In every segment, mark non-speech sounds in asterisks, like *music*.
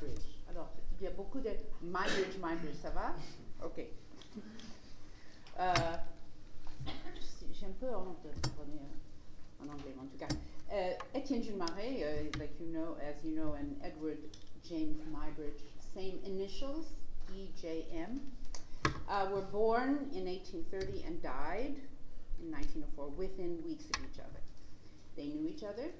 Muybridge. Alors il y a beaucoup de Muybridge, Muybridge, ça va Ok. Euh, j'ai un peu honte de parler en anglais en tout cas. Uh, Etienne Jules uh, like you know, as you know, and Edward James Muybridge, same initials, EJM, uh, were born in 1830 and died in 1904 within weeks of each other. They knew each other.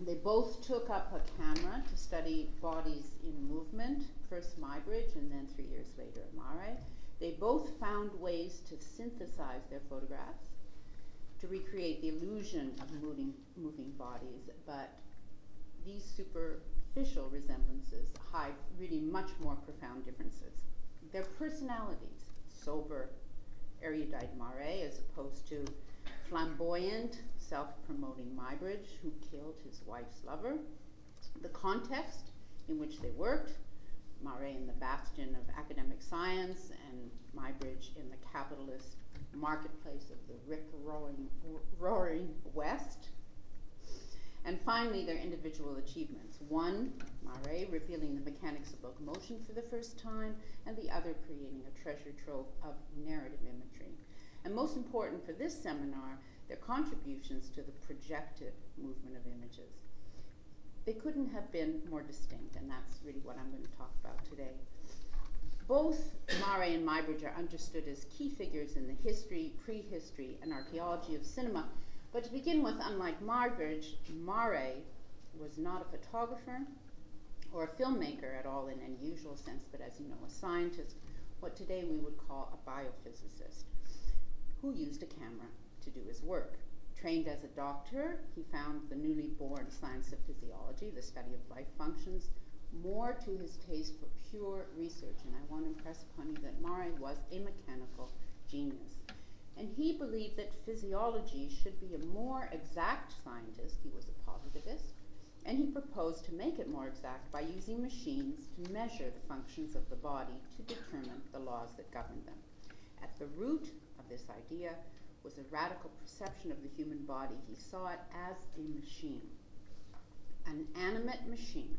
They both took up a camera to study bodies in movement, first Muybridge and then three years later Marey. They both found ways to synthesize their photographs to recreate the illusion of moving, moving bodies, but these superficial resemblances hide really much more profound differences. Their personalities, sober, erudite Marey, as opposed to flamboyant, self promoting Muybridge who killed his wife's lover. The context in which they worked, Marey in the bastion of academic science, and Muybridge in the capitalist marketplace of the rip roaring, roaring West. And finally, their individual achievements. One, Marey, revealing the mechanics of locomotion for the first time, and the other creating a treasure trove of narrative imagery. And most important for this seminar, their contributions to the projected movement of images. They couldn't have been more distinct, and that's really what I'm going to talk about today. Both Marey and Muybridge are understood as key figures in the history, prehistory, and archaeology of cinema. But to begin with, unlike Muybridge, Marey was not a photographer or a filmmaker at all in any usual sense, but as you know, a scientist, what today we would call a biophysicist, who used a camera to do his work. Trained as a doctor, he found the newly born science of physiology, the study of life functions, more to his taste for pure research, and I want to impress upon you that Marey was a mechanical genius. And he believed that physiology should be a more exact scientist. He was a positivist. And he proposed to make it more exact by using machines to measure the functions of the body to determine the laws that govern them. At the root of this idea was a radical perception of the human body. He saw it as a machine, an animate machine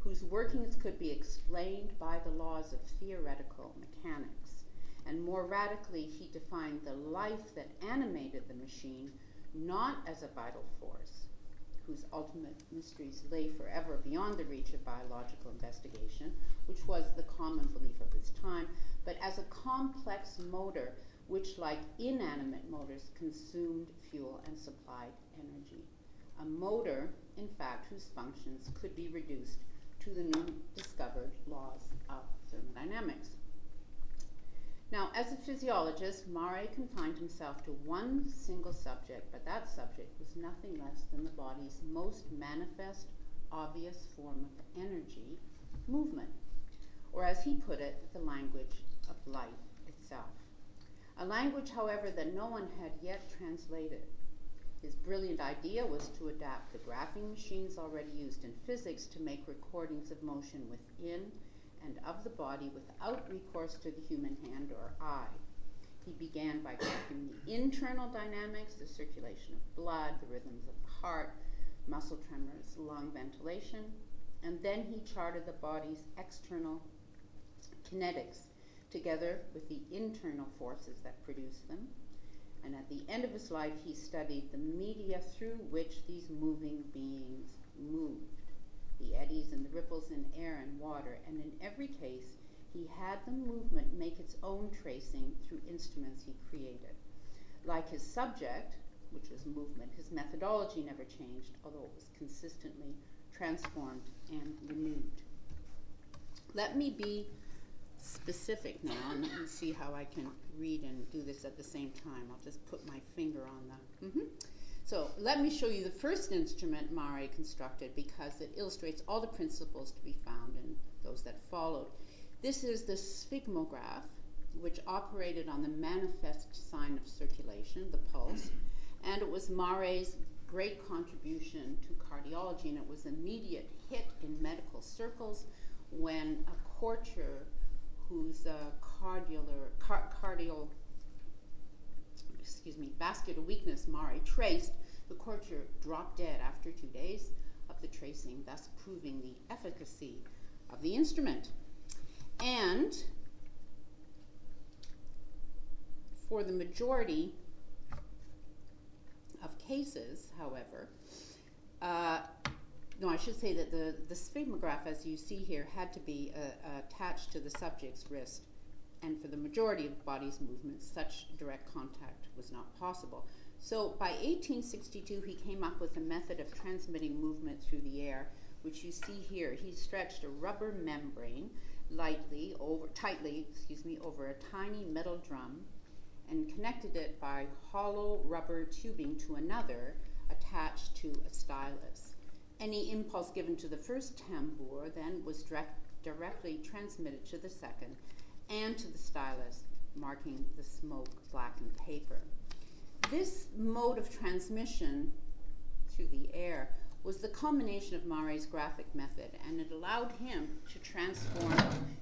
whose workings could be explained by the laws of theoretical mechanics. And more radically, he defined the life that animated the machine not as a vital force, whose ultimate mysteries lay forever beyond the reach of biological investigation, which was the common belief of his time, but as a complex motor which, like inanimate motors, consumed fuel and supplied energy. A motor, in fact, whose functions could be reduced to the new discovered laws of thermodynamics. Now, as a physiologist, Marey confined himself to one single subject, but that subject was nothing less than the body's most manifest, obvious form of energy, movement, or as he put it, the language of life. A language, however, that no one had yet translated. His brilliant idea was to adapt the graphing machines already used in physics to make recordings of motion within and of the body without recourse to the human hand or eye. He began by graphing the internal dynamics, the circulation of blood, the rhythms of the heart, muscle tremors, lung ventilation, and then he charted the body's external kinetics together with the internal forces that produce them and at the end of his life, he studied the media through which these moving beings moved the eddies and the ripples in air and water, and in every case, he had the movement make its own tracing through instruments he created. Like his subject, which was movement, his methodology never changed, although it was consistently transformed and renewed. Let me be specific now, and let me see how I can read and do this at the same time. I'll just put my finger on the. Mm-hmm. So let me show you the first instrument Marey constructed because it illustrates all the principles to be found in those that followed. This is the sphygmograph, which operated on the manifest sign of circulation, the pulse, and it was Marey's great contribution to cardiology, and it was an immediate hit in medical circles when a courtier who's a cardial, car, cardial, excuse me, vascular weakness Marey traced, the courtier dropped dead after two days of the tracing, thus proving the efficacy of the instrument. And for the majority of cases, however, uh, no, I should say that the, the sphygmograph, as you see here, had to be uh, attached to the subject's wrist, and for the majority of the body's movements, such direct contact was not possible. So by 1862, he came up with a method of transmitting movement through the air, which you see here. He stretched a rubber membrane lightly over, tightly, excuse me, over a tiny metal drum and connected it by hollow rubber tubing to another attached to a stylus. Any impulse given to the first tambour then was direct, directly transmitted to the second and to the stylus, marking the smoke blackened paper. This mode of transmission through the air was the culmination of Marey's graphic method, and it allowed him to transform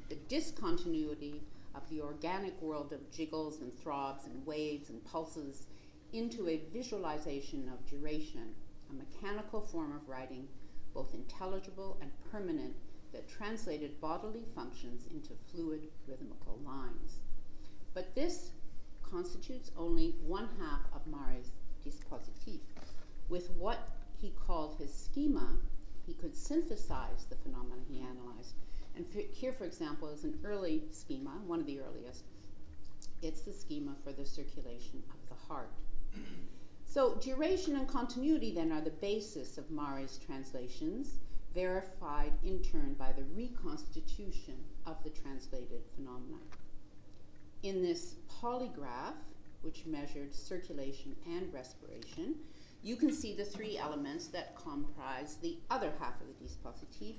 the discontinuity of the organic world of jiggles and throbs and waves and pulses into a visualization of duration, a mechanical form of writing, both intelligible and permanent, that translated bodily functions into fluid rhythmical lines. But this constitutes only one half of Marey's dispositif. With what he called his schema, he could synthesize the phenomena he analyzed. And here, for example, is an early schema, one of the earliest. It's the schema for the circulation of the heart. So duration and continuity then are the basis of Marey's translations, verified in turn by the reconstitution of the translated phenomena. In this polygraph, which measured circulation and respiration, you can see the three elements that comprise the other half of the dispositif.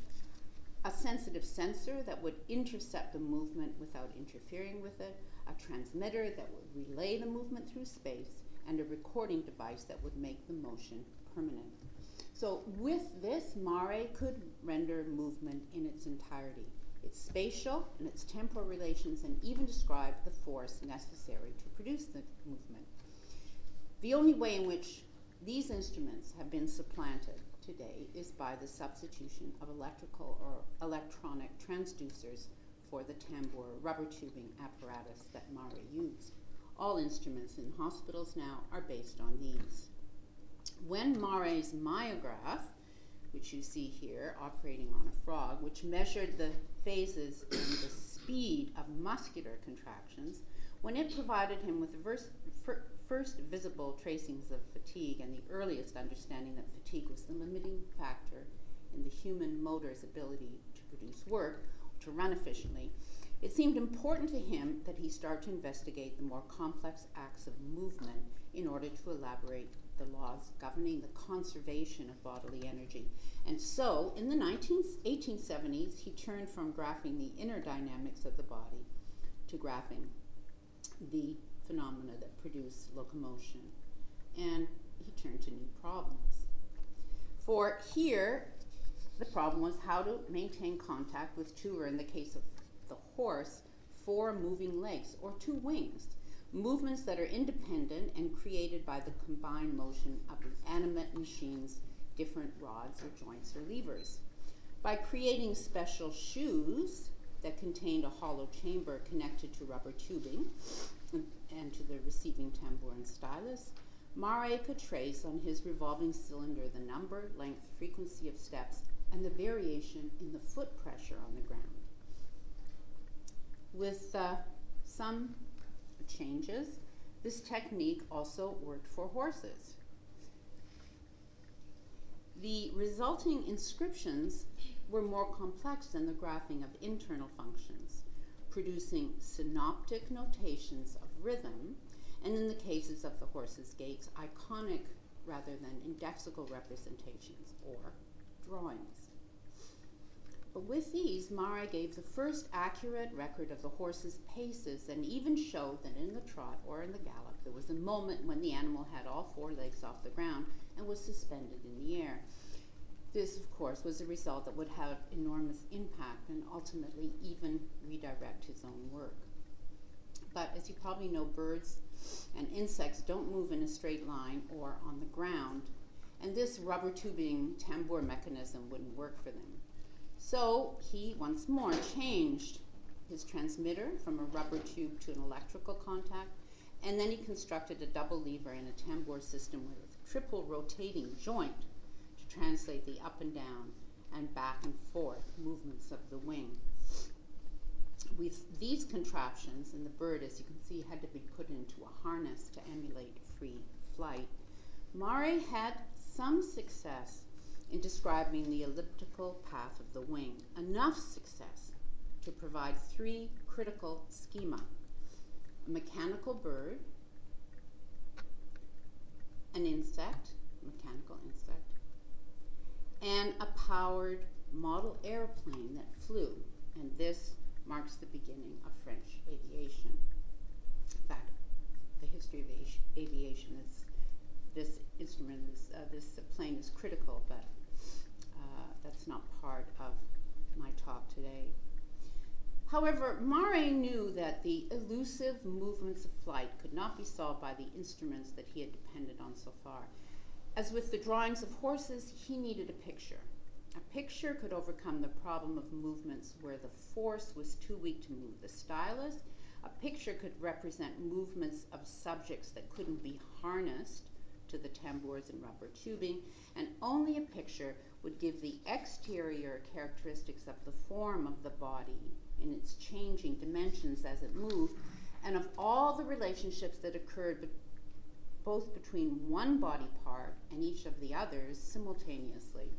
A sensitive sensor that would intercept the movement without interfering with it, a transmitter that would relay the movement through space, and a recording device that would make the motion permanent. So with this, Marey could render movement in its entirety, its spatial and its temporal relations, and even describe the force necessary to produce the movement. The only way in which these instruments have been supplanted today is by the substitution of electrical or electronic transducers for the tambour rubber tubing apparatus that Marey used. All instruments in hospitals now are based on these. When Marey's myograph, which you see here operating on a frog, which measured the phases and the speed of muscular contractions, when it provided him with the first visible tracings of fatigue and the earliest understanding that fatigue was the limiting factor in the human motor's ability to produce work, to run efficiently, it seemed important to him that he start to investigate the more complex acts of movement in order to elaborate the laws governing the conservation of bodily energy. And so, in the 19, 1870s, he turned from graphing the inner dynamics of the body to graphing the phenomena that produce locomotion. And he turned to new problems. For here, the problem was how to maintain contact with two, or in the case of the horse, four moving legs or two wings, movements that are independent and created by the combined motion of the animate machine's different rods or joints or levers. By creating special shoes that contained a hollow chamber connected to rubber tubing, and to the receiving tambour and stylus, Marey could trace on his revolving cylinder the number, length, frequency of steps, and the variation in the foot pressure on the ground. With uh, some changes, this technique also worked for horses. The resulting inscriptions were more complex than the graphing of internal functions, producing synoptic notations of rhythm, and in the cases of the horse's gaits, iconic rather than indexical representations or drawings. But with these, Marey gave the first accurate record of the horse's paces and even showed that in the trot or in the gallop, there was a moment when the animal had all four legs off the ground and was suspended in the air. This, of course, was a result that would have enormous impact and ultimately even redirect his own work. But as you probably know, birds and insects don't move in a straight line or on the ground, and this rubber tubing tambour mechanism wouldn't work for them. So he once more changed his transmitter from a rubber tube to an electrical contact, and then he constructed a double lever and a tambour system with a triple rotating joint to translate the up and down and back and forth movements of the wing. With these contraptions, and the bird, as you can see, had to be put into a harness to emulate free flight, Marey had some success in describing the elliptical path of the wing, enough success to provide three critical schema a mechanical bird, an insect, mechanical insect, and a powered model airplane that flew. And this marks the beginning of French aviation. In fact, the history of aviation is this instrument, uh, this plane is critical, but uh, that's not part of my talk today. However, Marey knew that the elusive movements of flight could not be solved by the instruments that he had depended on so far. As with the drawings of horses, he needed a picture. A picture could overcome the problem of movements where the force was too weak to move the stylus. A picture could represent movements of subjects that couldn't be harnessed to the tambours and rubber tubing, and only a picture would give the exterior characteristics of the form of the body in its changing dimensions as it moved, and of all the relationships that occurred be both between one body part and each of the others simultaneously.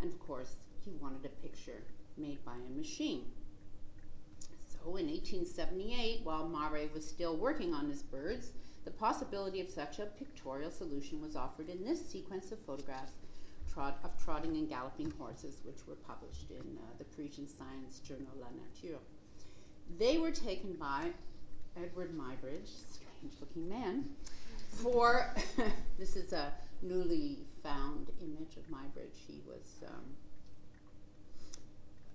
And of course, he wanted a picture made by a machine. So in 1878, while Marey was still working on his birds, the possibility of such a pictorial solution was offered in this sequence of photographs trot, of trotting and galloping horses, which were published in uh, the Parisian science journal La Nature. They were taken by Edward Muybridge, strange looking man, for *laughs* this is a newly found image of Muybridge. He was um,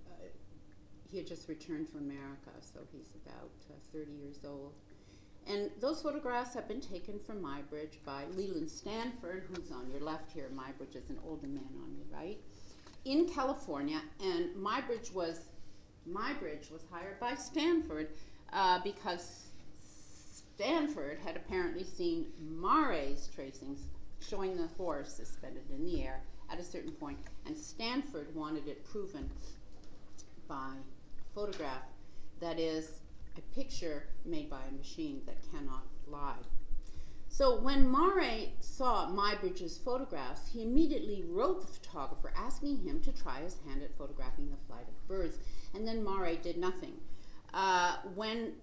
uh, he had just returned from America, so he's about uh, 30 years old. And those photographs have been taken from Muybridge by Leland Stanford, who's on your left here. Muybridge is an older man on your right, in California. And Muybridge was Muybridge was hired by Stanford uh, because Stanford had apparently seen Marey's tracings showing the horse suspended in the air at a certain point, and Stanford wanted it proven by photograph that is a picture made by a machine that cannot lie. So when Marey saw Muybridge's photographs, he immediately wrote the photographer asking him to try his hand at photographing the flight of birds, and then Marey did nothing. Uh, when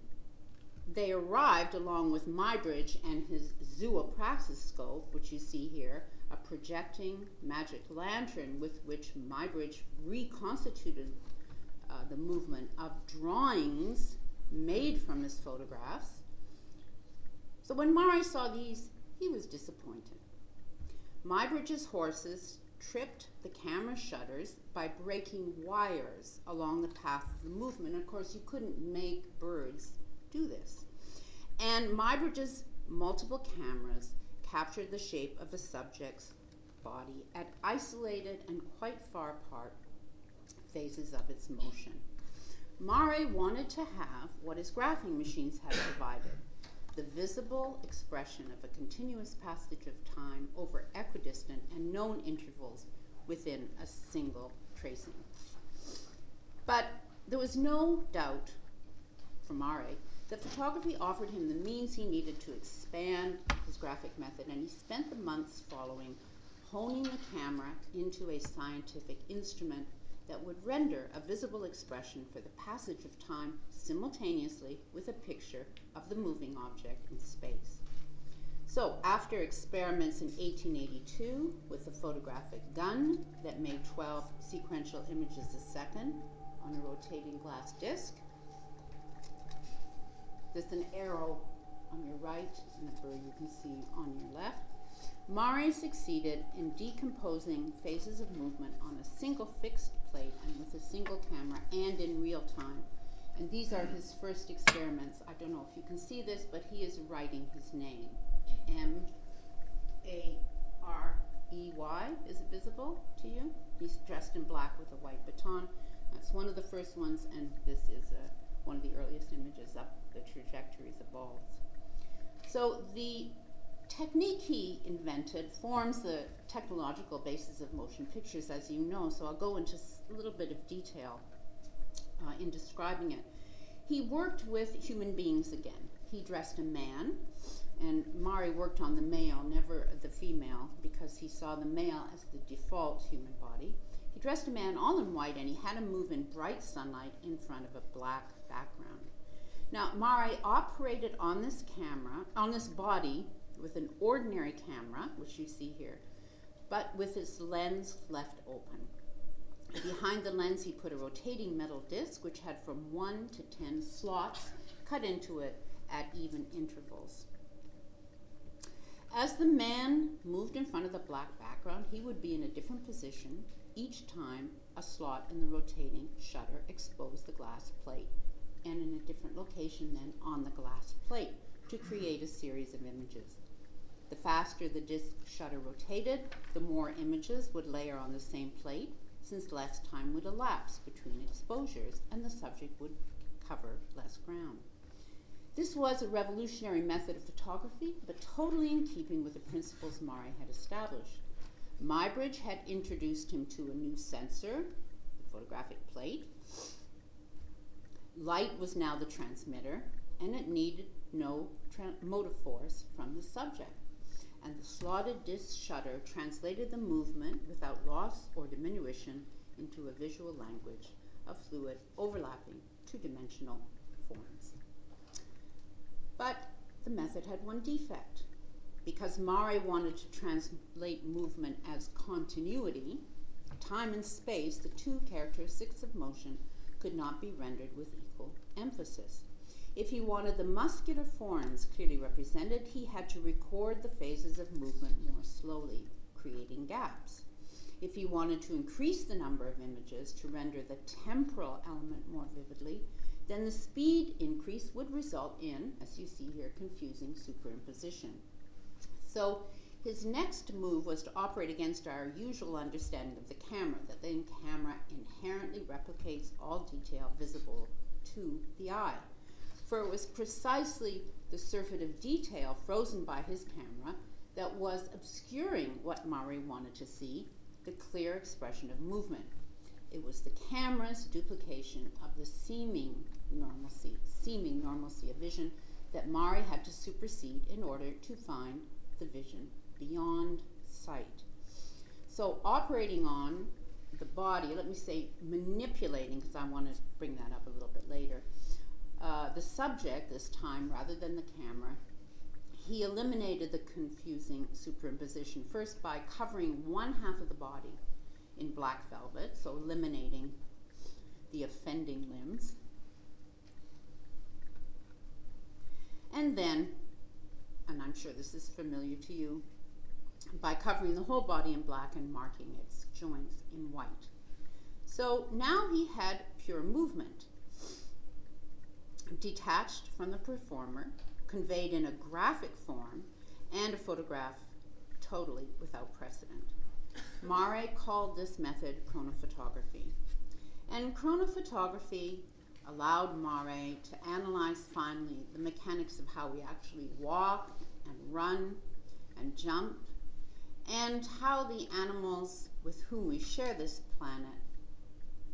they arrived along with Muybridge and his zoopraxiscope, which you see here, a projecting magic lantern with which Muybridge reconstituted uh, the movement of drawings made from his photographs. So when Marey saw these, he was disappointed. Muybridge's horses tripped the camera shutters by breaking wires along the path of the movement. Of course, you couldn't make birds do this. And Muybridge's multiple cameras captured the shape of the subject's body at isolated and quite far apart phases of its motion. Marey wanted to have what his graphing machines had provided the visible expression of a continuous passage of time over equidistant and known intervals within a single tracing. But there was no doubt for Marey that photography offered him the means he needed to expand his graphic method, and he spent the months following honing the camera into a scientific instrument that would render a visible expression for the passage of time simultaneously with a picture of the moving object in space. So, after experiments in 1882 with a photographic gun that made 12 sequential images a second on a rotating glass disc, there's an arrow on your right and a bird you can see on your left. Marey succeeded in decomposing phases of movement on a single fixed plate and with a single camera and in real time. And these are his first experiments. I don't know if you can see this, but he is writing his name. M A R E Y. Is it visible to you? He's dressed in black with a white baton. That's one of the first ones, and this is uh, one of the earliest images up the trajectories of balls. So the technique he invented forms the technological basis of motion pictures, as you know, so I'll go into a little bit of detail uh, in describing it. He worked with human beings again. He dressed a man, and Marey worked on the male, never the female, because he saw the male as the default human body. He dressed a man all in white, and he had him move in bright sunlight in front of a black background. Now, Marey operated on this camera, on this body, with an ordinary camera, which you see here, but with its lens left open. Behind the lens, he put a rotating metal disc, which had from 1 to 10 slots cut into it at even intervals. As the man moved in front of the black background, he would be in a different position each time a slot in the rotating shutter exposed the glass plate, and in a different location then on the glass plate to create a series of images. The faster the disc shutter rotated, the more images would layer on the same plate, since less time would elapse between exposures and the subject would cover less ground. This was a revolutionary method of photography, but totally in keeping with the principles Marey had established. Muybridge had introduced him to a new sensor, the photographic plate. Light was now the transmitter, and it needed no motive force from the subject and the slotted disc shutter translated the movement without loss or diminution into a visual language of fluid overlapping two-dimensional forms. But the method had one defect. Because Marey wanted to translate movement as continuity, time and space, the two characteristics of motion, could not be rendered with equal emphasis. If he wanted the muscular forms clearly represented, he had to record the phases of movement more slowly, creating gaps. If he wanted to increase the number of images to render the temporal element more vividly, then the speed increase would result in, as you see here, confusing superimposition. So his next move was to operate against our usual understanding of the camera, that the camera inherently replicates all detail visible to the eye for it was precisely the surfeit of detail frozen by his camera that was obscuring what Marey wanted to see, the clear expression of movement. It was the camera's duplication of the seeming normalcy, seeming normalcy of vision that Marey had to supersede in order to find the vision beyond sight. So operating on the body, let me say manipulating, because I want to bring that up a little bit later, uh, the subject this time rather than the camera, he eliminated the confusing superimposition first by covering one half of the body in black velvet, so eliminating the offending limbs. And then, and I'm sure this is familiar to you, by covering the whole body in black and marking its joints in white. So now he had pure movement detached from the performer, conveyed in a graphic form, and a photograph totally without precedent. Marey called this method chronophotography. And chronophotography allowed Marey to analyze finally the mechanics of how we actually walk and run and jump, and how the animals with whom we share this planet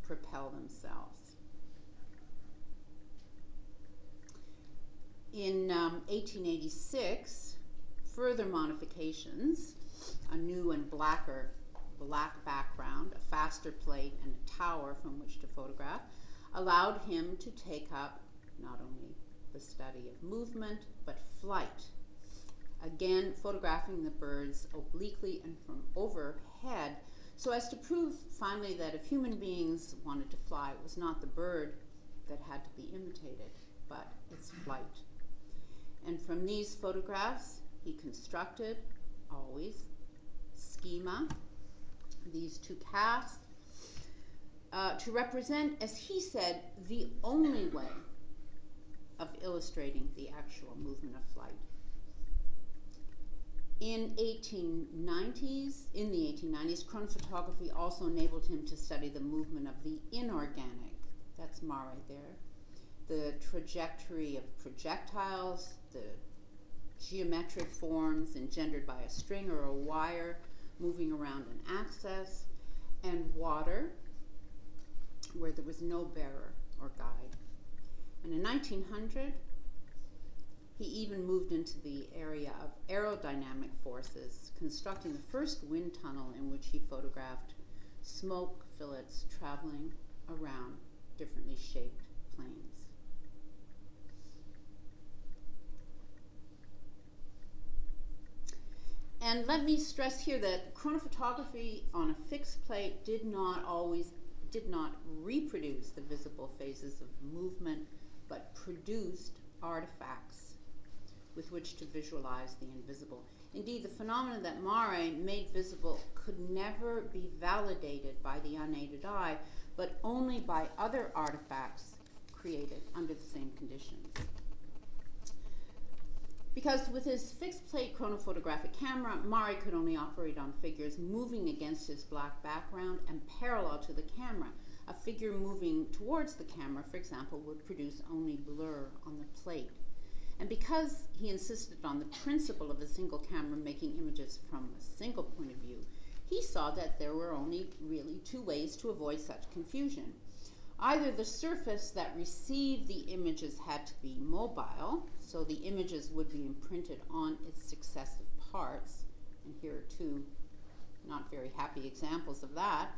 propel themselves. In um, 1886, further modifications, a new and blacker black background, a faster plate, and a tower from which to photograph, allowed him to take up not only the study of movement, but flight. Again, photographing the birds obliquely and from overhead, so as to prove finally that if human beings wanted to fly, it was not the bird that had to be imitated, but its flight. And from these photographs, he constructed, always, schema, these two casts. Uh, to represent, as he said, the only way of illustrating the actual movement of flight. In 1890s, in the 1890s, chronophotography also enabled him to study the movement of the inorganic. That's Marey there. The trajectory of projectiles, the geometric forms engendered by a string or a wire moving around an axis, and water, where there was no bearer or guide. And in 1900, he even moved into the area of aerodynamic forces, constructing the first wind tunnel in which he photographed smoke fillets traveling around differently shaped planes. And let me stress here that chronophotography on a fixed plate did not always did not reproduce the visible phases of movement, but produced artifacts with which to visualize the invisible. Indeed, the phenomena that Marey made visible could never be validated by the unaided eye, but only by other artifacts created under the same conditions. Because with his fixed plate chronophotographic camera, Marey could only operate on figures moving against his black background and parallel to the camera. A figure moving towards the camera, for example, would produce only blur on the plate. And because he insisted on the principle of a single camera making images from a single point of view, he saw that there were only really two ways to avoid such confusion. Either the surface that received the images had to be mobile, so the images would be imprinted on its successive parts. And here are two not very happy examples of that.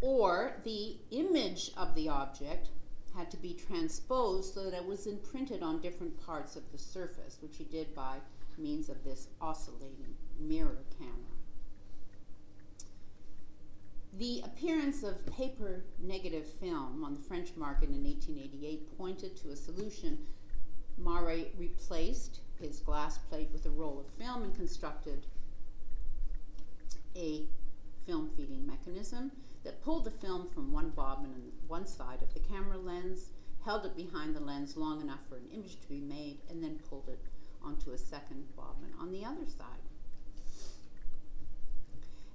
Or the image of the object had to be transposed so that it was imprinted on different parts of the surface, which he did by means of this oscillating mirror camera. The appearance of paper negative film on the French market in 1888 pointed to a solution Marey replaced his glass plate with a roll of film and constructed a film feeding mechanism that pulled the film from one bobbin on one side of the camera lens, held it behind the lens long enough for an image to be made, and then pulled it onto a second bobbin on the other side.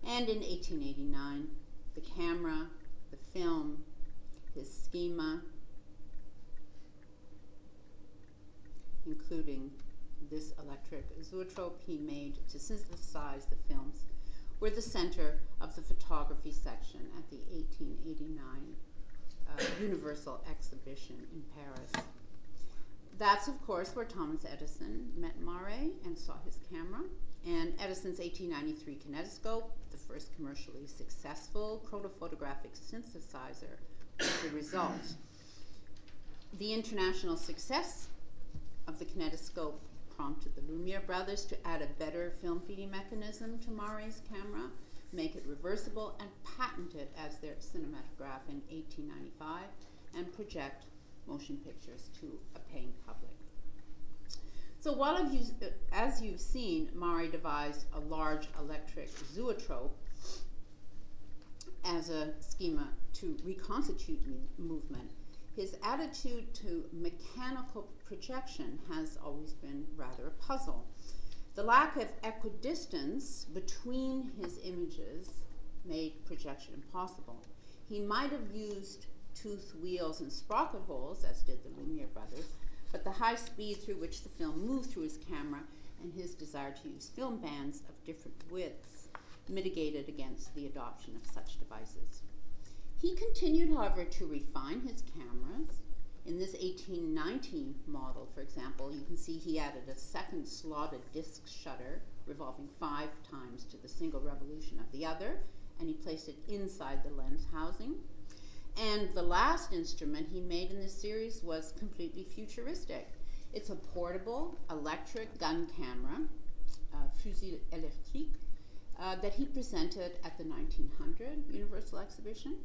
And in 1889, the camera, the film, his schema, including this electric zoetrope he made to synthesize the films, were the center of the photography section at the 1889 uh, Universal Exhibition in Paris. That's, of course, where Thomas Edison met Marey and saw his camera. And Edison's 1893 kinetoscope, the first commercially successful chronophotographic synthesizer, was the result. The international success of the kinetoscope prompted the Lumiere brothers to add a better film feeding mechanism to Marey's camera, make it reversible, and patent it as their cinematograph in 1895, and project motion pictures to a paying public. So while you, as you've seen, Marey devised a large electric zoetrope as a schema to reconstitute movement his attitude to mechanical projection has always been rather a puzzle. The lack of equidistance between his images made projection impossible. He might have used tooth wheels and sprocket holes, as did the Lumiere brothers, but the high speed through which the film moved through his camera and his desire to use film bands of different widths mitigated against the adoption of such devices. He continued, however, to refine his cameras. In this 1819 model, for example, you can see he added a second slotted disc shutter revolving five times to the single revolution of the other, and he placed it inside the lens housing. And the last instrument he made in this series was completely futuristic. It's a portable electric gun camera, uh, fusil électrique, uh, that he presented at the 1900 Universal Exhibition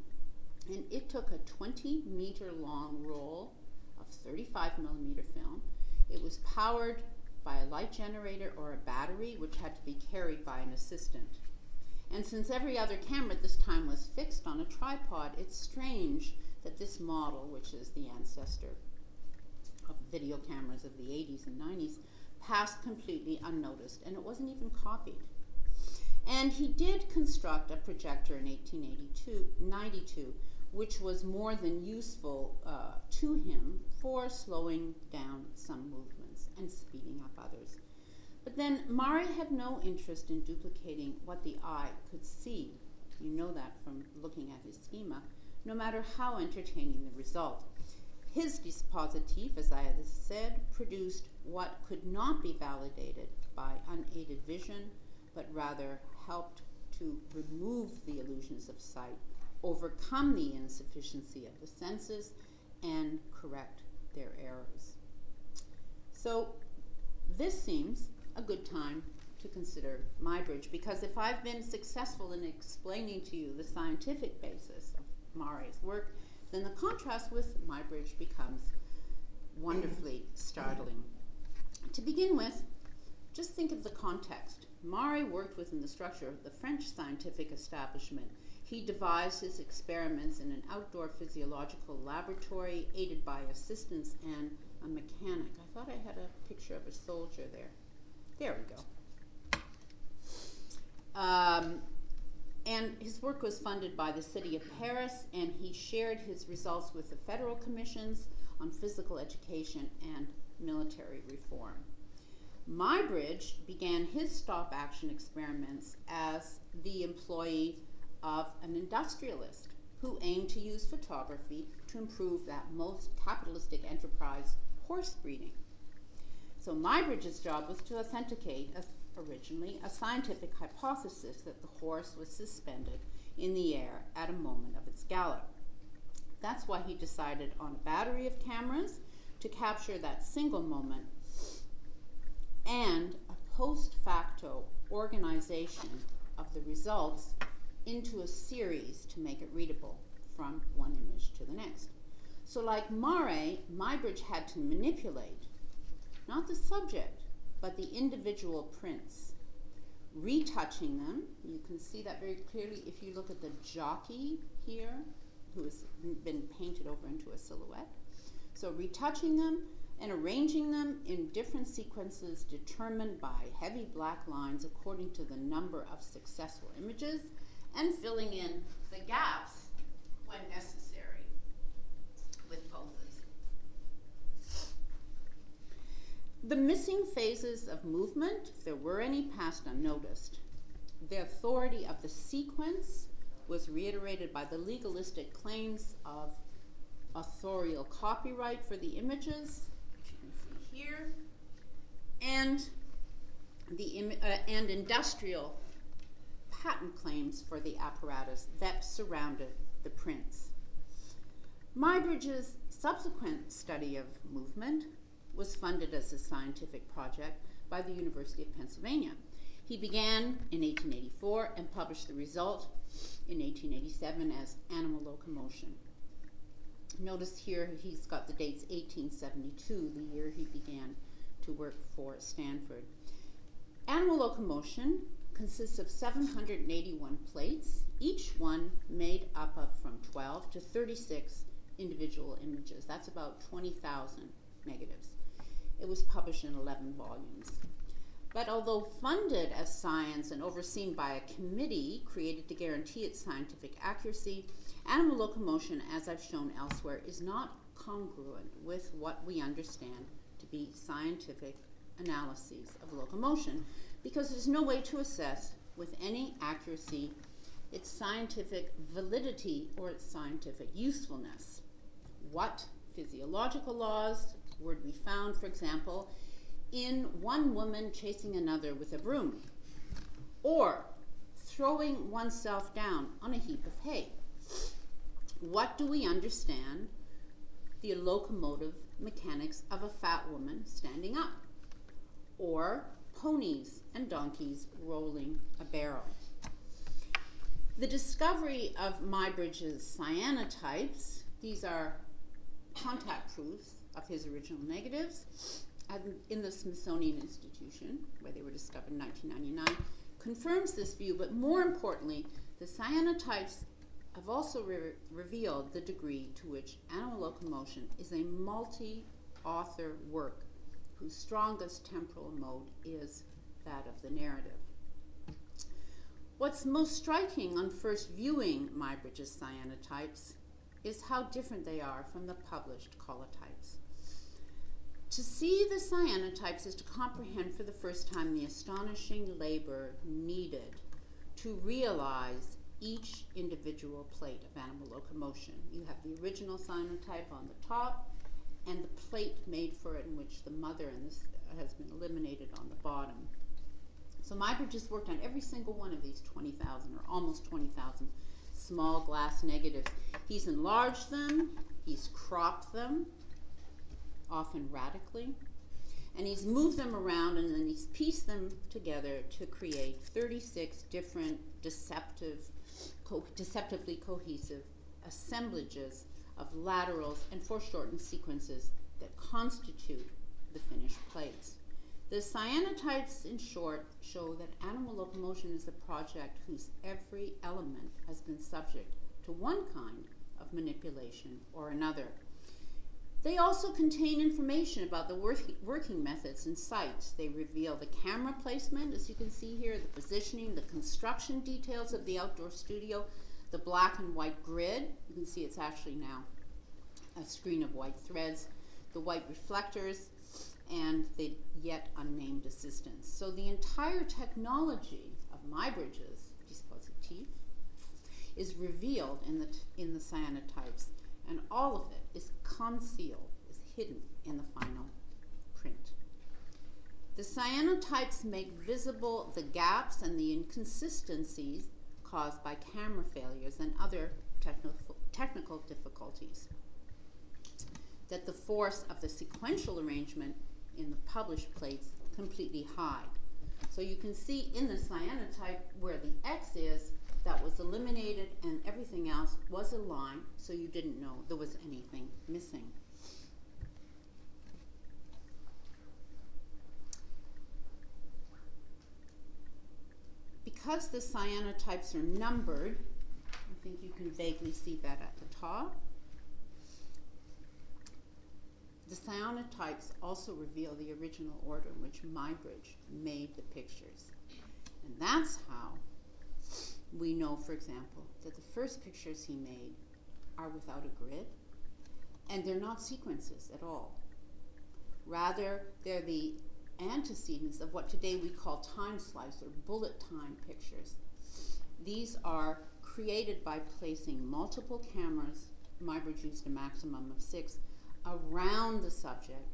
and it took a 20 meter long roll of 35 millimeter film. It was powered by a light generator or a battery, which had to be carried by an assistant. And since every other camera at this time was tripod, it's strange that this model, which is the ancestor of video cameras of the 80s and 90s, passed completely unnoticed, and it wasn't even copied. And he did construct a projector in 1892, which was more than useful uh, to him for slowing down some movements and speeding up others. But then Marey had no interest in duplicating what the eye could see. You know that from looking at his schema, no matter how entertaining the result. His dispositif, as I have said, produced what could not be validated by unaided vision, but rather helped to remove the illusions of sight, overcome the insufficiency of the senses, and correct their errors. So, this seems a good time to consider Muybridge because if I've been successful in explaining to you the scientific basis of Marey's work, then the contrast with Muybridge becomes wonderfully startling. To begin with, just think of the context. Marey worked within the structure of the French scientific establishment. He devised his experiments in an outdoor physiological laboratory aided by assistants and a mechanic. I thought I had a picture of a soldier there. There we go. Um, and his work was funded by the city of Paris, and he shared his results with the federal commissions on physical education and military reform. Muybridge began his stop action experiments as the employee of an industrialist who aimed to use photography to improve that most capitalistic enterprise, horse breeding. So Muybridge's job was to authenticate a, originally a scientific hypothesis that the horse was suspended in the air at a moment of its gallop. That's why he decided on a battery of cameras to capture that single moment and a post facto organization of the results into a series to make it readable from one image to the next. So like Marey, Muybridge had to manipulate not the subject, but the individual prints. Retouching them, you can see that very clearly if you look at the jockey here, who has been painted over into a silhouette. So retouching them and arranging them in different sequences determined by heavy black lines according to the number of successful images and filling in the gaps when necessary with poses. The missing phases of movement, if there were any, passed unnoticed. The authority of the sequence was reiterated by the legalistic claims of authorial copyright for the images, which you can see here, and the uh, and industrial patent claims for the apparatus that surrounded the prints. Muybridge's subsequent study of movement was funded as a scientific project by the University of Pennsylvania. He began in 1884 and published the result in 1887 as Animal Locomotion. Notice here he's got the dates 1872, the year he began to work for Stanford. Animal locomotion consists of 781 plates, each one made up of from 12 to 36 individual images. That's about 20,000 negatives. It was published in 11 volumes. But although funded as science and overseen by a committee created to guarantee its scientific accuracy, animal locomotion, as I've shown elsewhere, is not congruent with what we understand to be scientific analyses of locomotion because there's no way to assess with any accuracy its scientific validity or its scientific usefulness. What physiological laws to be found, for example, in one woman chasing another with a broom, or throwing oneself down on a heap of hay. What do we understand the locomotive mechanics of a fat woman standing up? Or ponies and donkeys rolling a barrel. The discovery of Muybridge's cyanotypes, these are contact proofs of his original negatives in the Smithsonian Institution, where they were discovered in 1999. confirms this view, but more importantly, the cyanotypes have also re- revealed the degree to which animal locomotion is a multi author work whose strongest temporal mode is that of the narrative. What's most striking on first viewing Muybridge's cyanotypes is how different they are from the published collotypes. To see the cyanotypes is to comprehend for the first time the astonishing labor needed to realize each individual plate of animal locomotion. You have the original cyanotype on the top and the plate made for it in which the mother and this has been eliminated on the bottom. So Muybridge has worked on every single one of these 20,000 or almost 20,000 small glass negatives. He's enlarged them, he's cropped them, often radically, and he's moved them around and then he's pieced them together to create 36 different deceptive, co- deceptively cohesive assemblages of laterals and foreshortened sequences that constitute the finished plates. The cyanotypes, in short, show that animal locomotion is a project whose every element has been subject to one kind of manipulation or another. They also contain information about the working methods and sites. They reveal the camera placement, as you can see here, the positioning, the construction details of the outdoor studio, the black and white grid. You can see it's actually now a screen of white threads, the white reflectors, and the yet unnamed assistants. So the entire technology of Muybridge's dispositif is revealed in the, in the cyanotypes, and all of it is concealed, is hidden in the final print. The cyanotypes make visible the gaps and the inconsistencies caused by camera failures and other technical, difficulties. That the force of the sequential arrangement in the published plates completely hide. So you can see in the cyanotype where the X is, that was eliminated and everything else was aligned so you didn't know there was anything missing. Because the cyanotypes are numbered, I think you can vaguely see that at the top. The cyanotypes also reveal the original order in which Muybridge made the pictures. And that's how we know, for example, that the first pictures he made are without a grid, and they're not sequences at all. Rather, they're the antecedents of what today we call time slice or bullet time pictures. These are created by placing multiple cameras, Muybridge used a maximum of six, around the subject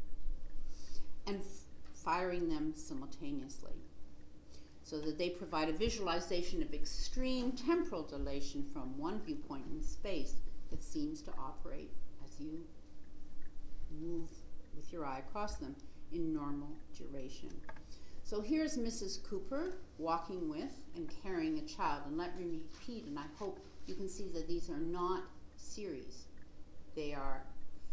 and firing them simultaneously so that they provide a visualization of extreme temporal dilation from one viewpoint in space that seems to operate as you move with your eye across them in normal duration. So here's Mrs. Cooper walking with and carrying a child. And let me repeat, and I hope you can see that these are not series. They are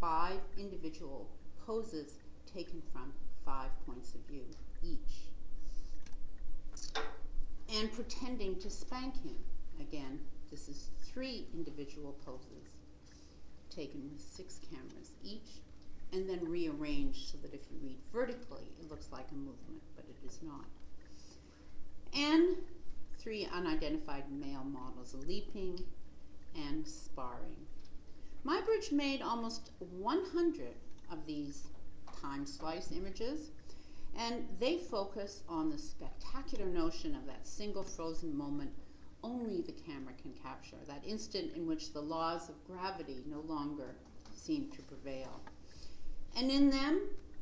five individual poses taken from five points of view each. And pretending to spank him. Again, this is three individual poses taken with six cameras each and then rearranged so that if you read vertically, it looks like a movement, but it is not. And three unidentified male models leaping and sparring. Muybridge made almost 100 of these time slice images, and they focus on the spectacular notion of that single frozen moment only the camera can capture, that instant in which the laws of gravity no longer seem to prevail. And in them,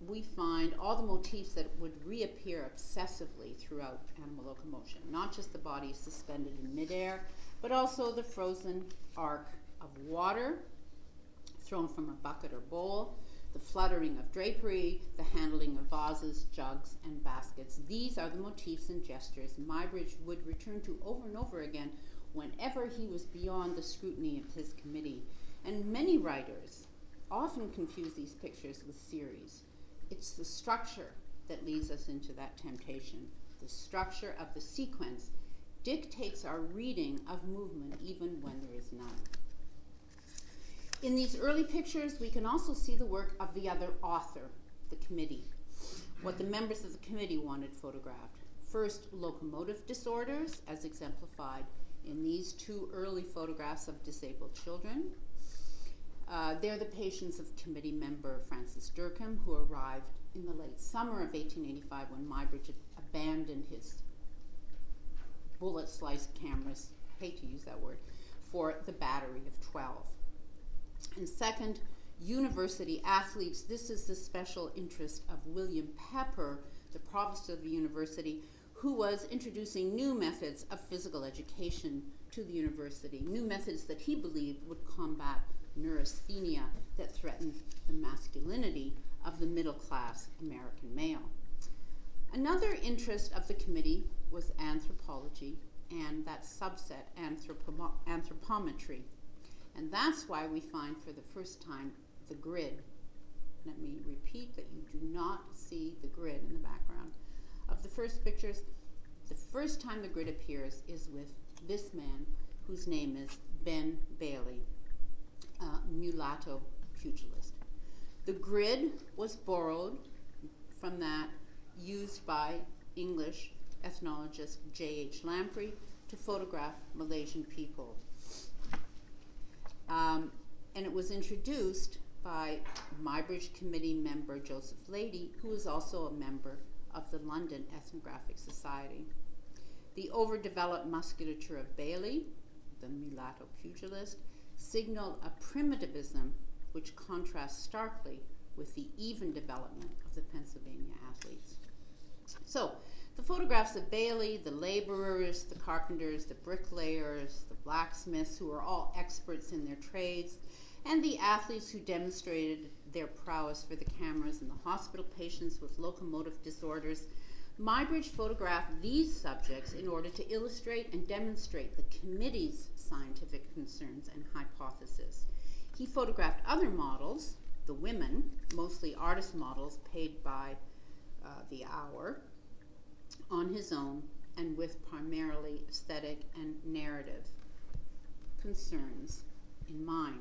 we find all the motifs that would reappear obsessively throughout animal locomotion, not just the body suspended in midair, but also the frozen arc of water thrown from a bucket or bowl, the fluttering of drapery, the handling of vases, jugs, and baskets. These are the motifs and gestures Muybridge would return to over and over again whenever he was beyond the scrutiny of his committee. And many writers often confuse these pictures with series. It's the structure that leads us into that temptation. the structure of the sequence dictates our reading of movement even when there is none. In these early pictures, we can also see the work of the other author, the committee, what the members of the committee wanted photographed. First, locomotive disorders, as exemplified in these two early photographs of disabled children. Uh, they're the patients of committee member Francis Dercum, who arrived in the late summer of 1885 when Muybridge abandoned his bullet sliced cameras, hate to use that word, for the battery of 12. And second, university athletes. This is the special interest of William Pepper, the provost of the university, who was introducing new methods of physical education to the university, new methods that he believed would combat neurasthenia that threatened the masculinity of the middle class American male. Another interest of the committee was anthropology and that subset, anthropo- anthropometry. And that's why we find for the first time the grid. Let me repeat that you do not see the grid in the background of the first pictures, the first time the grid appears is with this man, whose name is Ben Bailey, mulatto pugilist. The grid was borrowed from that used by English ethnologist J.H. Lamprey to photograph Malaysian people. Um, and it was introduced by Muybridge Committee member Joseph Leidy, who is also a member of the London Ethnographic Society. The overdeveloped musculature of Bailey, the mulatto pugilist, signaled a primitivism which contrasts starkly with the even development of the Pennsylvania athletes. So, the photographs of Bailey, the laborers, the carpenters, the bricklayers, blacksmiths, who are all experts in their trades, and the athletes who demonstrated their prowess for the cameras and the hospital patients with locomotive disorders. Muybridge photographed these subjects in order to illustrate and demonstrate the committee's scientific concerns and hypotheses. He photographed other models, the women, mostly artist models paid by uh, the hour, on his own and with primarily aesthetic and narrative concerns in mind.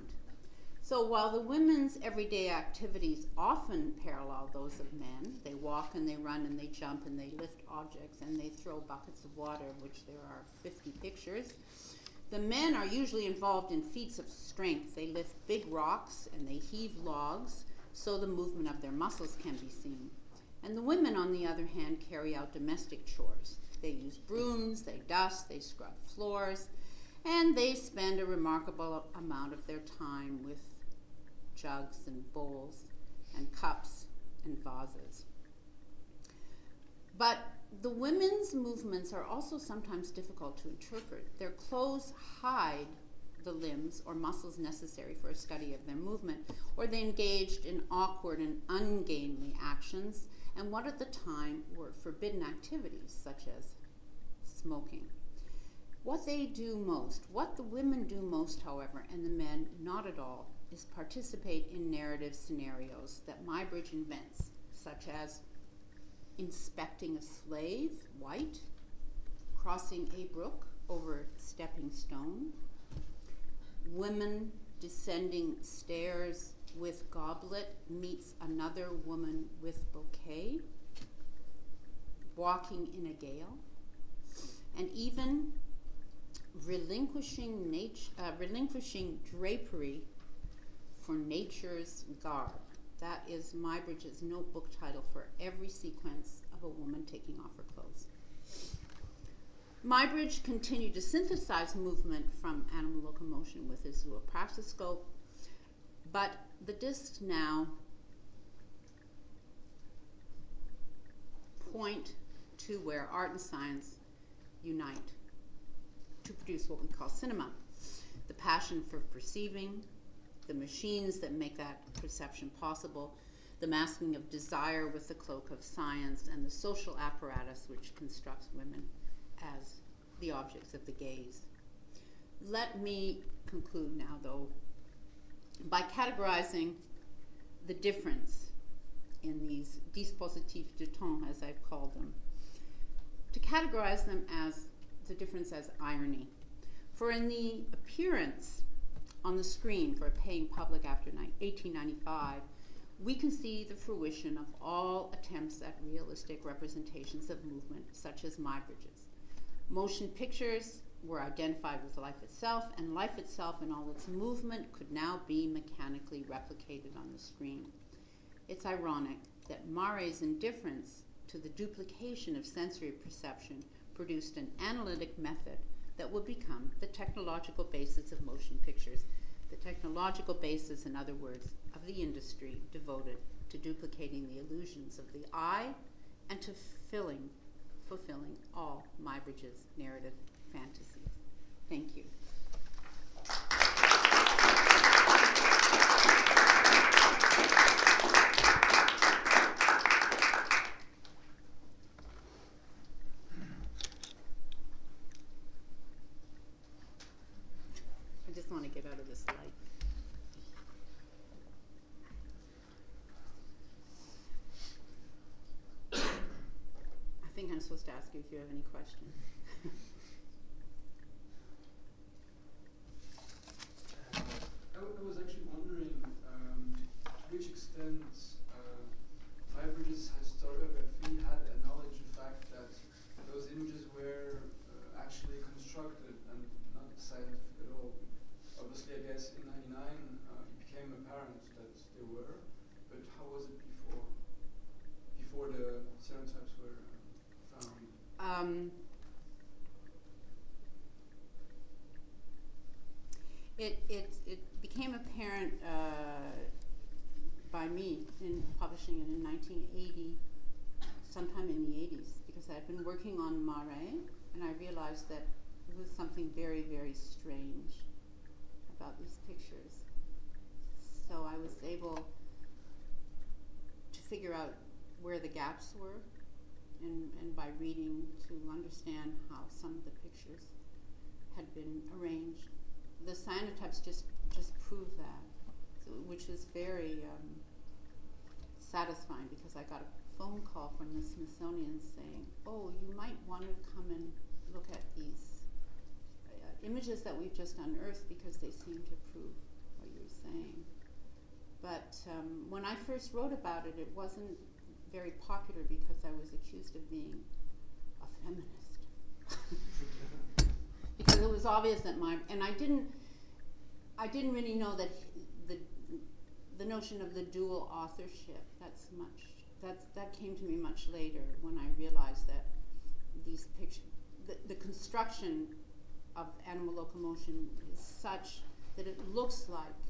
So while the women's everyday activities often parallel those of men, they walk and they run and they jump and they lift objects and they throw buckets of water, which there are 50 pictures. The men are usually involved in feats of strength. They lift big rocks and they heave logs so the movement of their muscles can be seen. And the women, on the other hand, carry out domestic chores. They use brooms, they dust, they scrub floors, and they spend a remarkable amount of their time with jugs and bowls and cups and vases. But the women's movements are also sometimes difficult to interpret. Their clothes hide the limbs or muscles necessary for a study of their movement, or they engaged in awkward and ungainly actions and what at the time were forbidden activities such as smoking. What they do most, what the women do most, however, and the men not at all, is participate in narrative scenarios that Muybridge invents, such as inspecting a slave, white, crossing a brook over stepping stone, women descending stairs with goblet meets another woman with bouquet, walking in a gale, and even relinquishing, nat- uh, relinquishing drapery for nature's garb. That is Muybridge's notebook title for every sequence of a woman taking off her clothes. Muybridge continued to synthesize movement from animal locomotion with his zoopraxiscope, but the discs now point to where art and science unite to produce what we call cinema. The passion for perceiving, the machines that make that perception possible, the masking of desire with the cloak of science, and the social apparatus which constructs women as the objects of the gaze. Let me conclude now, though, by categorizing the difference in these dispositifs de temps, as I've called them. to categorize them as the difference as irony. For in the appearance on the screen for a paying public after 1895, we can see the fruition of all attempts at realistic representations of movement, such as Muybridge's. Motion pictures were identified with life itself, and life itself and all its movement could now be mechanically replicated on the screen. It's ironic that Marey's indifference to the duplication of sensory perception produced an analytic method that would become the technological basis of motion pictures, the technological basis, in other words, of the industry devoted to duplicating the illusions of the eye and to filling, fulfilling all Muybridge's narrative fantasies. Thank you. I just want to get out of this light. I think I'm supposed to ask you if you have any questions. I, w- I was actually wondering um, to which extent uh, Muybridge's historiography had a knowledge, in fact, that those images were uh, actually constructed and not scientific at all. Obviously, I guess in '99 uh, it became apparent that they were, but how was it before? Before the stereotypes were uh, found. Um, it, it, it became apparent uh, by me in publishing it in 1980, sometime in the 80s, because I'd been working on Marey, and I realized that there was something very, very strange about these pictures. So I was able to figure out where the gaps were and, and by reading to understand how some of the pictures had been arranged. The cyanotypes just just prove that, so, which is very um, satisfying because I got a phone call from the Smithsonian saying, "Oh, you might want to come and look at these uh, images that we've just unearthed because they seem to prove what you're saying." But um, when I first wrote about it, it wasn't very popular because I was accused of being a feminist. *laughs* because it was obvious that my and I didn't I didn't really know that the notion of the dual authorship that's much that's that came to me much later when I realized that these pictures the, the construction of animal locomotion is such that it looks like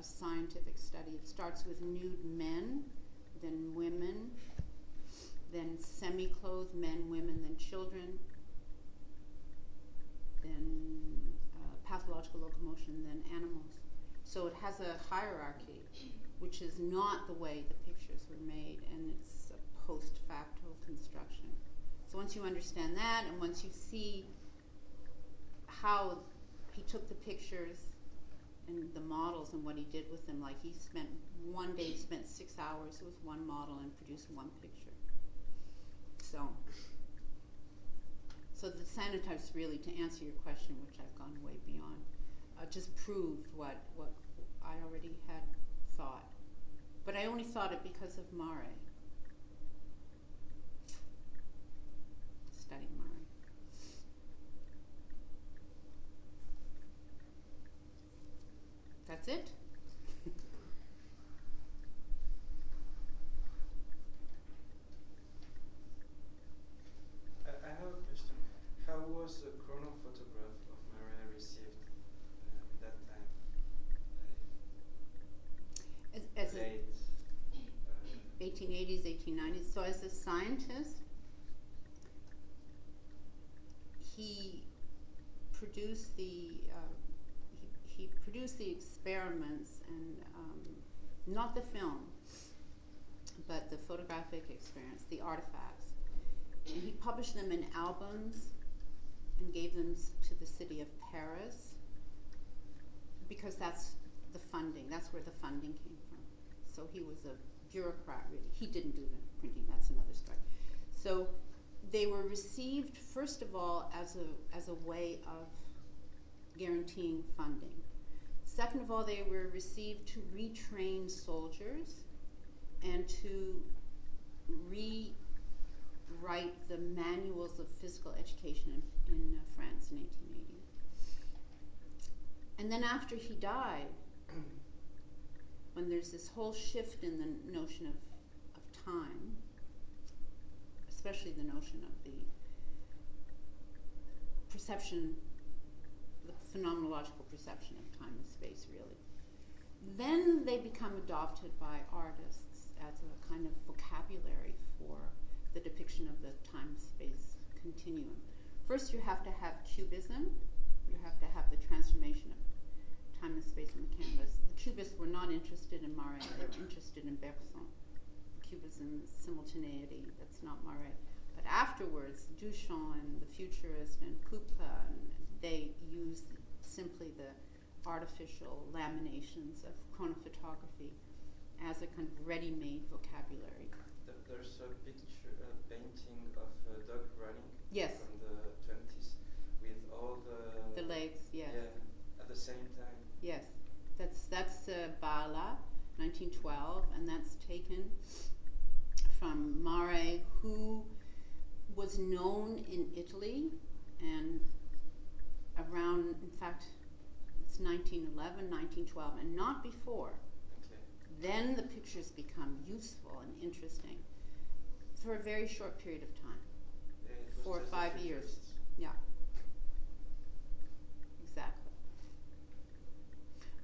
a scientific study. It starts with nude men, then women, then semi-clothed men, women, then children, then uh, pathological locomotion, then animals. So it has a hierarchy, which is not the way the pictures were made, and it's a post facto construction. So once you understand that, and once you see how he took the pictures and the models and what he did with them, like he spent one day, spent six hours with one model and produced one picture. So, so the cyanotypes really, to answer your question, which I've gone way beyond, uh, just proved what, what I already had thought. But I only thought it because of Marey. Studying Marey. That's it? I, I have a question. How was the chronophotograph of Marey received uh, that time? As, Like as a late. Uh, 1880s, 1890s. So as a scientist, he produced the uh, he, he produced the experiments and um, not the film, but the photographic experience, the artifacts, and he published them in albums and gave them to the city of Paris because that's the funding. That's where the funding came from. So he was a bureaucrat, really. He didn't do the printing. That's another story. So they were received first of all as a as a way of guaranteeing funding. Second of all, they were received to retrain soldiers and to rewrite the manuals of physical education in, in uh, France in 1880. And then after he died, when there's this whole shift in the notion of, of time, especially the notion of the perception, the phenomenological perception of time and space, really. Then they become adopted by artists as a kind of vocabulary for the depiction of the time space continuum. First, you have to have cubism, you have to have the transformation of time and space on the canvas. The cubists were not interested in Marey, they were interested in Bergson. Cubism is simultaneity, that's not Marey. But afterwards, Duchamp and the futurist and Coupe, they used simply the artificial laminations of chronophotography as a kind of ready-made vocabulary. Th- There's a picture, a painting of uh, Doug Running Yes. from the 20s with all the. The legs, yes. Yeah, at the same time. Yes, that's that's uh, Balla, 1912, and that's taken from Marey, who was known in Italy, and around, in fact, it's 1911, 1912, and not before. Okay. Then the pictures become useful and interesting for a very short period of time. Yeah, Four or five years. Yeah.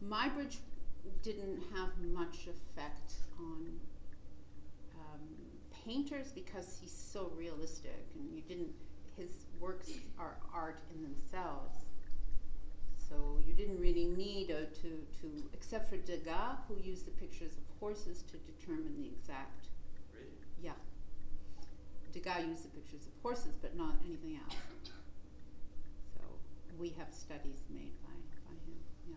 Muybridge didn't have much effect on um, painters because he's so realistic and you didn't his works are art in themselves. So you didn't really need a, to, to except for Degas who used the pictures of horses to determine the exact Really? yeah. Degas used the pictures of horses, but not anything else. So we have studies made by, by him, yeah.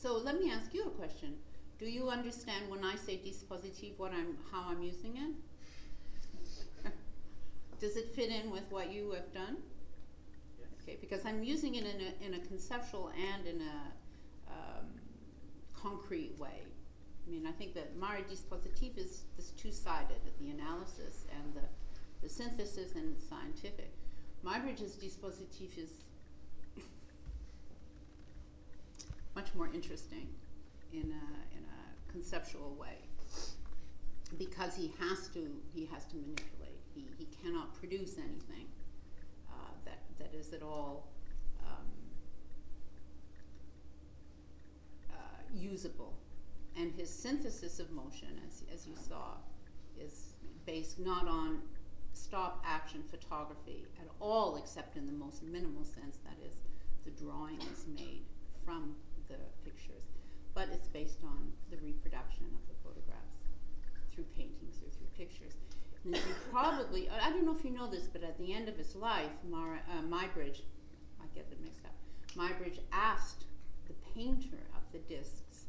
So let me ask you a question. Do you understand when I say dispositif what I'm how I'm using it? *laughs* Does it fit in with what you have done? Yes. Okay, because I'm using it in a, in a conceptual and in a um, concrete way. I mean, I think that Marey Dispositif is this two-sided, the analysis and the, the synthesis and the scientific. Muybridge's Dispositif is much more interesting in a, in a conceptual way because he has to he has to manipulate. He, he cannot produce anything uh, that that is at all um, uh, usable. And his synthesis of motion, as as you saw, is based not on stop action photography at all, except in the most minimal sense. That is, the drawing is made from the pictures, but it's based on the reproduction of the photographs through paintings or through pictures. And you probably, I don't know if you know this, but at the end of his life, uh, Muybridge, I get them mixed up, Muybridge asked the painter of the discs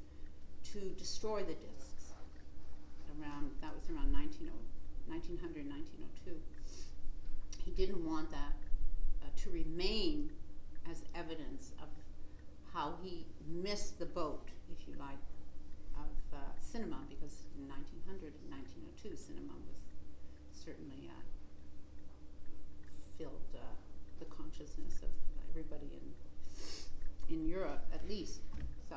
to destroy the discs around, that was around 1900, 1900 1902. He didn't want that uh, to remain as evidence how he missed the boat, if you like, of uh, cinema, because in 1900 and 1902, cinema was certainly uh, filled uh, the consciousness of everybody in in Europe, at least. So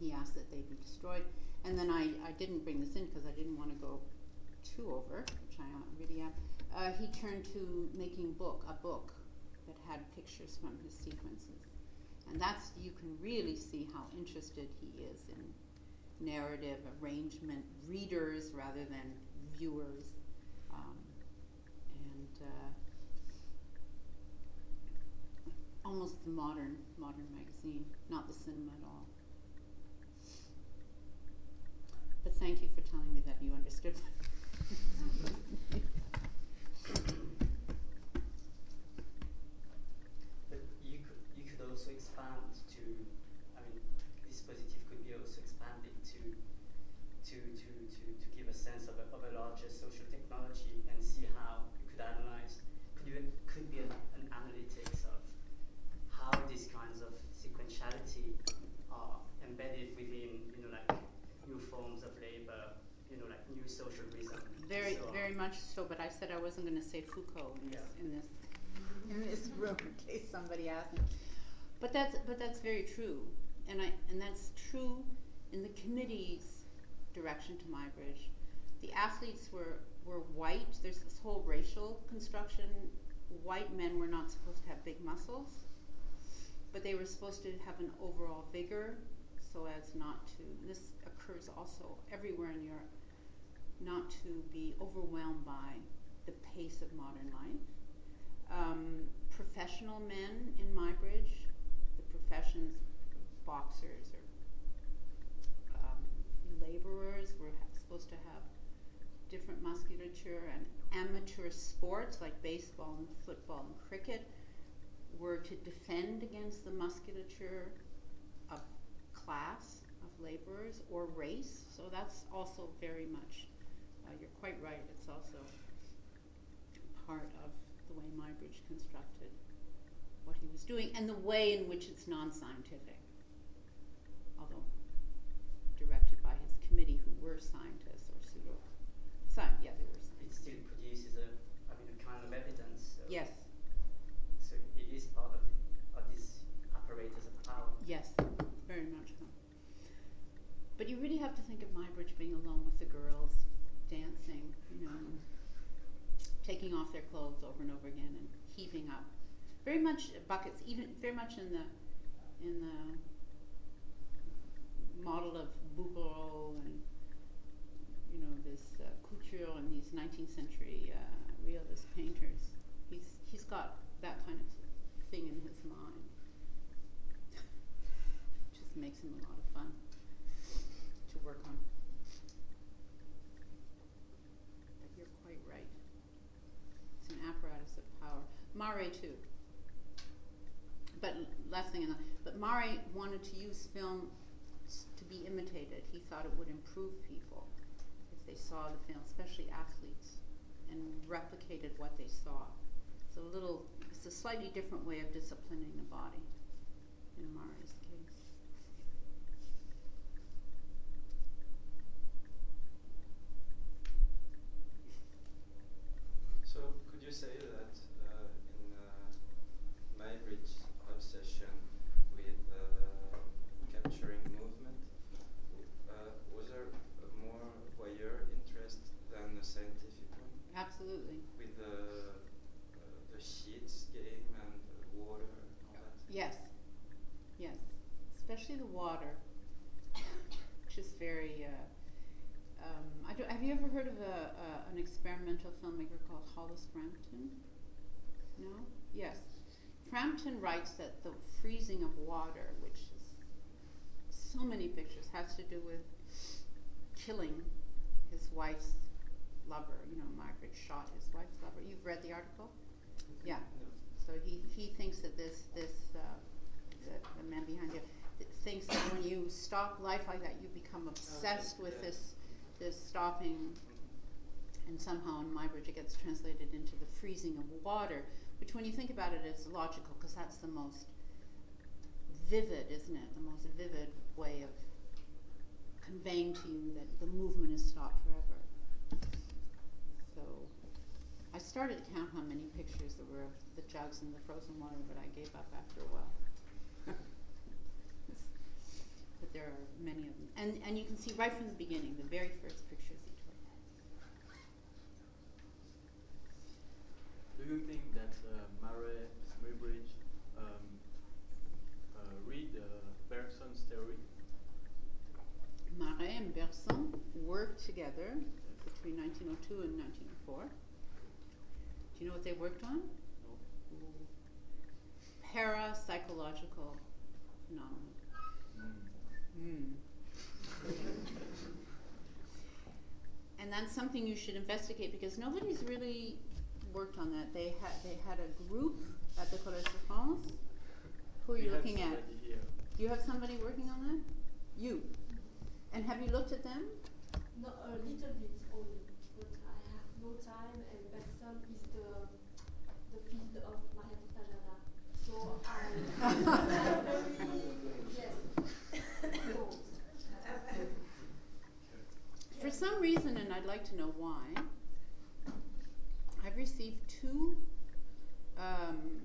he asked that they be destroyed, and then I, I didn't bring this in because I didn't want to go too over, which I really am. Uh, he turned to making book a book that had pictures from his sequences, that's you can really see how interested he is in narrative arrangement, readers rather than viewers, um, and uh, almost the modern modern magazine, not the cinema at all. But thank you for telling me that you understood *laughs* you could you could also expand to, I mean, dispositif could be also expanded to to to to, to give a sense of a, of a larger social technology you know, like new social reason. Very, very much so, but I said I wasn't gonna say Foucault in this, in this, in this *laughs* room, in case somebody asked me. But that's, but that's very true, and I, and that's true in the committee's direction to Muybridge. The athletes were, were white, there's this whole racial construction, white men were not supposed to have big muscles, but they were supposed to have an overall vigor, so as not to, this occurs also everywhere in Europe, not to be overwhelmed by the pace of modern life. Um, professional men in Muybridge, the professions, boxers or um, laborers were supposed to have different musculature and amateur sports like baseball and football and cricket were to defend against the musculature of class, of laborers, or race. So that's also very much, uh, you're quite right, it's also part of the way Muybridge constructed what he was doing and the way in which it's non scientific. Although directed by his committee, who were scientists or pseudo. Sci- yeah, they were It still produces a, I mean, a kind of evidence. So Yes, So it is part of, the, of this apparatus of power. yes, very much so. But you really have to think of Muybridge being alone with the girls, dancing, you know, taking off their clothes over and over again and heaving up. Very much buckets, even very much in the in the model of Bouguereau and you know this uh, couture and these 19th century uh, realist painters. He's he's got that kind of thing in his mind. *laughs* Just makes him a lot of fun to work on. But you're quite right. It's an apparatus of power. Marey too. But last thing, but Marey wanted to use film to be imitated. He thought it would improve people if they saw the film, especially athletes, and replicated what they saw. It's a little, it's a slightly different way of disciplining the body in Marey's case. So could you say that uh, in uh, Muybridge's obsession with uh, capturing movement, uh, was there a more voyeur interest than the scientific one? Absolutely. With the uh, the sheets game and the water and all that? Yes, yes, especially the water, which is very. Uh, um, I do, have you ever heard of a, uh, an experimental filmmaker called Hollis Frampton? No. Yes, Frampton writes that the freezing of water, which is so many pictures, has to do with killing his wife's lover. You know, Margaret shot his wife's lover. You've read the article? Yeah. So he, he thinks that this this uh, the, the man behind you th- thinks that when you stop life like that, you become obsessed with yeah. this this stopping, and somehow in Muybridge, it gets translated into the freezing of water, which when you think about it is logical because that's the most vivid, isn't it? The most vivid way of conveying to you that the movement is stopped forever. So I started to count how many pictures there were of the jugs and the frozen water, but I gave up after a while. *laughs* but there are many of them. And, and you can see right from the beginning, the very first pictures he took. Do you think that uh, Marey, Muybridge um, uh, read uh, Bergson's theory? Marey and Bergson worked together between 1902 and 1904. Do you know what they worked on? Parapsychological phenomena. Mm. and that's something you should investigate because nobody's really worked on that. They had they had a group at the Collège de France. Who are you have looking at? somebody Here. Do you have somebody working on that? You. And have you looked at them? No, a little bit only, but I have no time is the the field of Marey. So I very yes. For some reason, and I'd like to know why, I've received two um,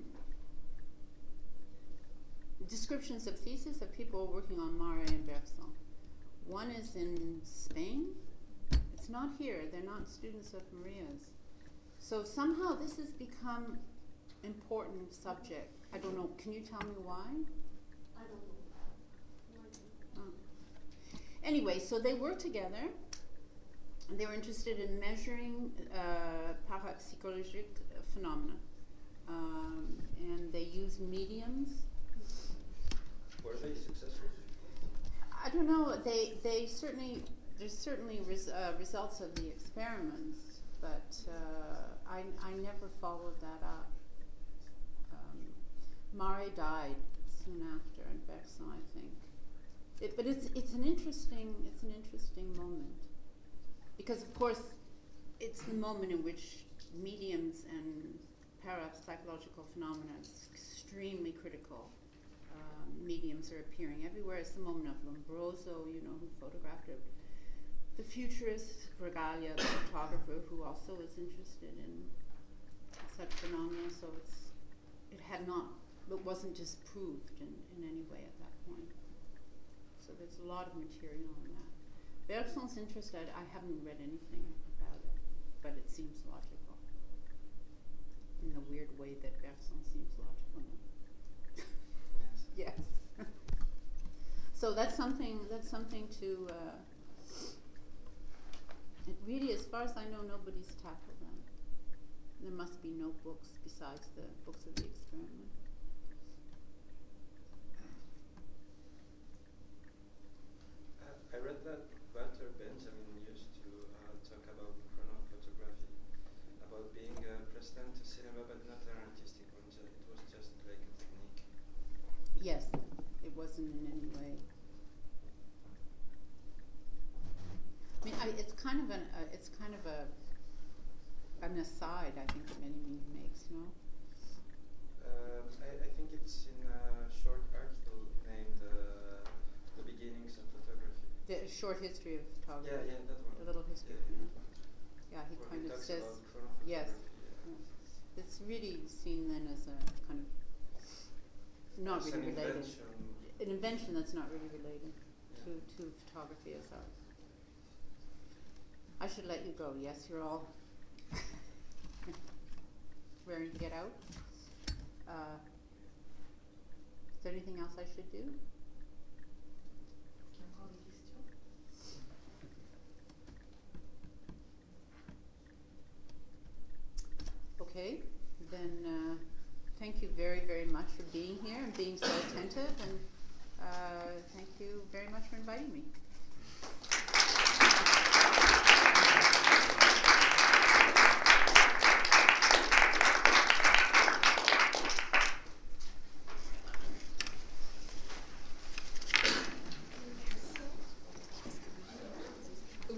descriptions of thesis of people working on Marey and Bergson. One is in Spain. It's not here. They're not students of Marey's. So somehow this has become important subject. I don't know. Can you tell me why? I don't know. No idea. Anyway, so they worked together. And they were interested in measuring uh, parapsychologic phenomena. Um, and they used mediums. Were they successful? I don't know. They they certainly there's certainly res, uh, results of the experiments, but uh, I I never followed that up. Um, Marey died soon after, and Bergson, I think. It, but it's it's an interesting it's an interesting moment because of course it's the moment in which mediums and parapsychological phenomena is extremely critical um, mediums are appearing everywhere. It's the moment of Lombroso, you know, who photographed it. The futurist Bragaglia, the photographer, who also was interested in such phenomena. So it's it had not, it wasn't disproved in, in any way at that point. So there's a lot of material on that. Bergson's interest, I, I haven't read anything about it, but it seems logical. In the weird way that Bergson seems logical. Yes. *laughs* Yes. *laughs* so that's something. That's something to. Uh, it really, as far as I know, nobody's tackled them. There must be no books besides the books of the experiment. I read that Walter Benjamin used to uh, talk about chronophotography, about being a president to cinema but not an artistic one. It was just like a technique. Yes, it wasn't in any way. I mean, I, it's kind of an. Uh, it's kind of a. An aside, I think that many makes. No. Um, I, I think it's in a short article named uh, "The Beginnings of Photography." The short history of photography. yeah, yeah, that one. A little history. Yeah, Yeah, he Where kind of talks says. yes. yeah. It's really seen then as a kind of not really an related. invention. An invention that's not really related Yeah. to, to photography as. I should let you go. Yes, you're all *laughs* raring to get out. Uh, is there anything else I should do? Okay, then uh, thank you very, very much for being here and being so attentive, and uh, thank you very much for inviting me.